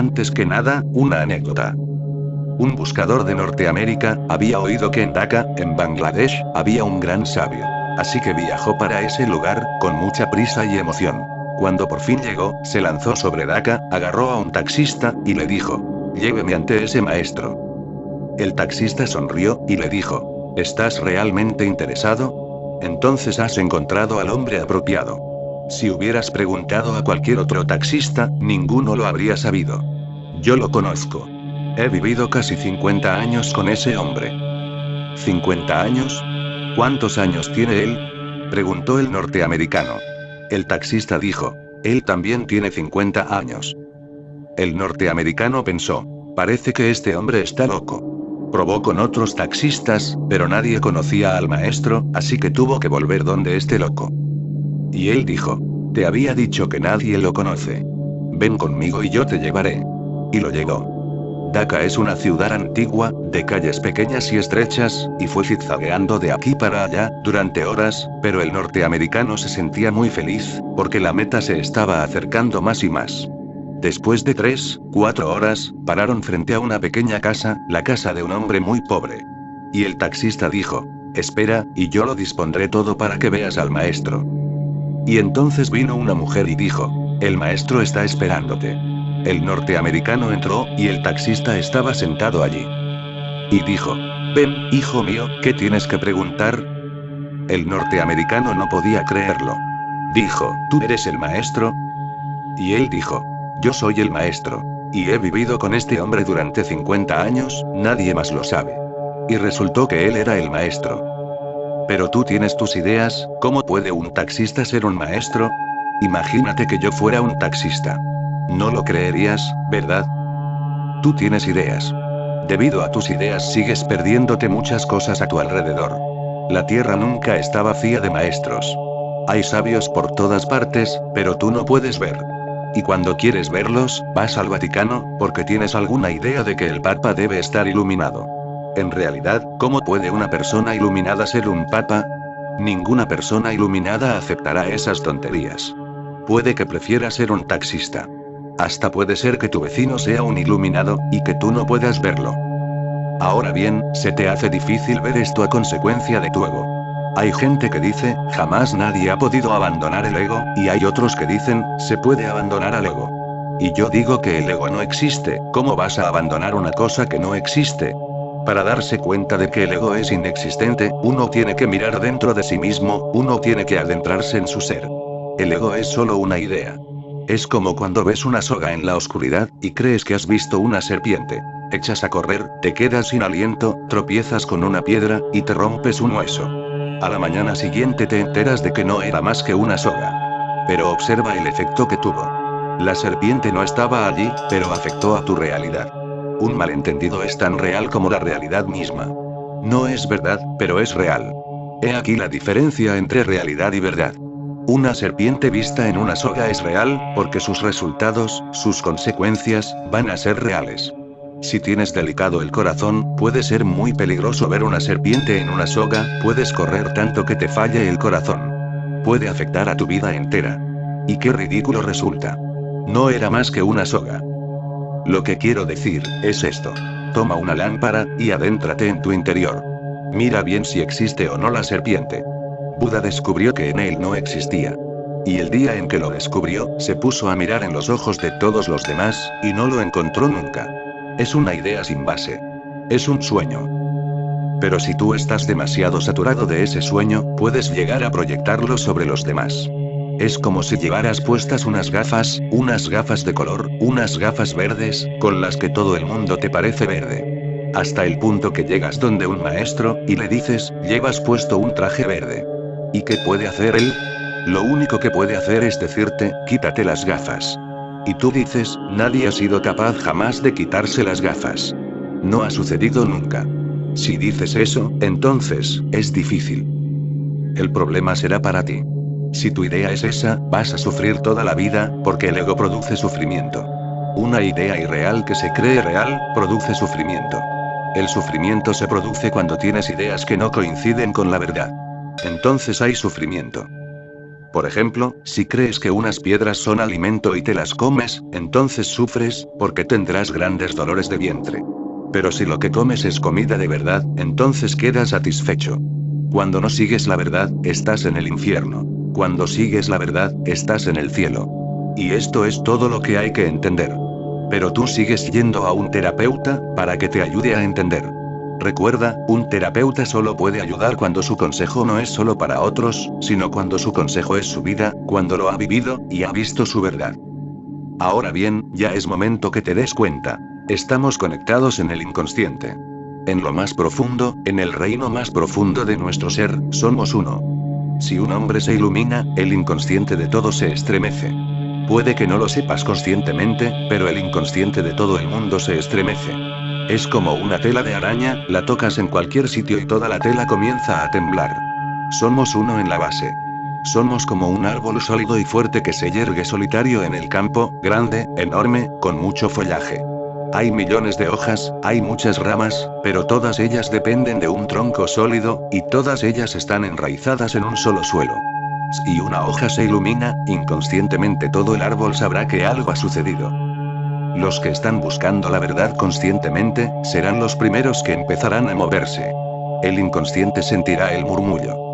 Antes que nada, una anécdota. Un buscador de Norteamérica, había oído que en Dhaka, en Bangladesh, había un gran sabio. Así que viajó para ese lugar, con mucha prisa y emoción. Cuando por fin llegó, se lanzó sobre Dhaka, agarró a un taxista, y le dijo, lléveme ante ese maestro. El taxista sonrió, y le dijo, ¿estás realmente interesado? Entonces has encontrado al hombre apropiado. Si hubieras preguntado a cualquier otro taxista, ninguno lo habría sabido. Yo lo conozco. He vivido casi 50 años con ese hombre. ¿50 años? ¿Cuántos años tiene él? Preguntó el norteamericano. El taxista dijo, él también tiene 50 años. El norteamericano pensó, parece que este hombre está loco. Probó con otros taxistas, pero nadie conocía al maestro, así que tuvo que volver donde este loco. Y él dijo, te había dicho que nadie lo conoce. Ven conmigo y yo te llevaré. Y lo llevó. Dhaka es una ciudad antigua, de calles pequeñas y estrechas, y fue zigzagueando de aquí para allá, durante horas, pero el norteamericano se sentía muy feliz, porque la meta se estaba acercando más y más. Después de tres, cuatro horas, pararon frente a una pequeña casa, la casa de un hombre muy pobre. Y el taxista dijo, espera, y yo lo dispondré todo para que veas al maestro. Y entonces vino una mujer y dijo, el maestro está esperándote. El norteamericano entró, y el taxista estaba sentado allí. Y dijo, ven, hijo mío, ¿qué tienes que preguntar? El norteamericano no podía creerlo. Dijo, ¿tú eres el maestro? Y él dijo, yo soy el maestro. Y he vivido con este hombre durante 50 años, nadie más lo sabe. Y resultó que él era el maestro. Pero tú tienes tus ideas, ¿cómo puede un taxista ser un maestro? Imagínate que yo fuera un taxista. No lo creerías, ¿verdad? Tú tienes ideas. Debido a tus ideas sigues perdiéndote muchas cosas a tu alrededor. La tierra nunca está vacía de maestros. Hay sabios por todas partes, pero tú no puedes ver. Y cuando quieres verlos, vas al Vaticano, porque tienes alguna idea de que el Papa debe estar iluminado. En realidad, ¿cómo puede una persona iluminada ser un papa? Ninguna persona iluminada aceptará esas tonterías. Puede que prefiera ser un taxista. Hasta puede ser que tu vecino sea un iluminado, y que tú no puedas verlo. Ahora bien, se te hace difícil ver esto a consecuencia de tu ego. Hay gente que dice, jamás nadie ha podido abandonar el ego, y hay otros que dicen, se puede abandonar al ego. Y yo digo que el ego no existe, ¿cómo vas a abandonar una cosa que no existe? Para darse cuenta de que el ego es inexistente, uno tiene que mirar dentro de sí mismo, uno tiene que adentrarse en su ser. El ego es solo una idea. Es como cuando ves una soga en la oscuridad, y crees que has visto una serpiente. Echas a correr, te quedas sin aliento, tropiezas con una piedra, y te rompes un hueso. A la mañana siguiente te enteras de que no era más que una soga. Pero observa el efecto que tuvo. La serpiente no estaba allí, pero afectó a tu realidad. Un malentendido es tan real como la realidad misma. No es verdad, pero es real. He aquí la diferencia entre realidad y verdad. Una serpiente vista en una soga es real, porque sus resultados, sus consecuencias, van a ser reales. Si tienes delicado el corazón, puede ser muy peligroso ver una serpiente en una soga, puedes correr tanto que te falle el corazón. Puede afectar a tu vida entera. Y qué ridículo resulta. No era más que una soga. Lo que quiero decir, es esto. Toma una lámpara, y adéntrate en tu interior. Mira bien si existe o no la serpiente. Buda descubrió que en él no existía. Y el día en que lo descubrió, se puso a mirar en los ojos de todos los demás, y no lo encontró nunca. Es una idea sin base. Es un sueño. Pero si tú estás demasiado saturado de ese sueño, puedes llegar a proyectarlo sobre los demás. Es como si llevaras puestas unas gafas, unas gafas de color, unas gafas verdes, con las que todo el mundo te parece verde. Hasta el punto que llegas donde un maestro, y le dices, llevas puesto un traje verde. ¿Y qué puede hacer él? Lo único que puede hacer es decirte, quítate las gafas. Y tú dices, nadie ha sido capaz jamás de quitarse las gafas. No ha sucedido nunca. Si dices eso, entonces, es difícil. El problema será para ti. Si tu idea es esa, vas a sufrir toda la vida, porque el ego produce sufrimiento. Una idea irreal que se cree real, produce sufrimiento. El sufrimiento se produce cuando tienes ideas que no coinciden con la verdad. Entonces hay sufrimiento. Por ejemplo, si crees que unas piedras son alimento y te las comes, entonces sufres, porque tendrás grandes dolores de vientre. Pero si lo que comes es comida de verdad, entonces quedas satisfecho. Cuando no sigues la verdad, estás en el infierno. Cuando sigues la verdad, estás en el cielo. Y esto es todo lo que hay que entender. Pero tú sigues yendo a un terapeuta, para que te ayude a entender. Recuerda, un terapeuta solo puede ayudar cuando su consejo no es solo para otros, sino cuando su consejo es su vida, cuando lo ha vivido, y ha visto su verdad. Ahora bien, ya es momento que te des cuenta. Estamos conectados en el inconsciente. En lo más profundo, en el reino más profundo de nuestro ser, somos uno. Si un hombre se ilumina, el inconsciente de todo se estremece. Puede que no lo sepas conscientemente, pero el inconsciente de todo el mundo se estremece. Es como una tela de araña, la tocas en cualquier sitio y toda la tela comienza a temblar. Somos uno en la base. Somos como un árbol sólido y fuerte que se yergue solitario en el campo, grande, enorme, con mucho follaje. Hay millones de hojas, hay muchas ramas, pero todas ellas dependen de un tronco sólido, y todas ellas están enraizadas en un solo suelo. Si una hoja se ilumina, inconscientemente todo el árbol sabrá que algo ha sucedido. Los que están buscando la verdad conscientemente, serán los primeros que empezarán a moverse. El inconsciente sentirá el murmullo.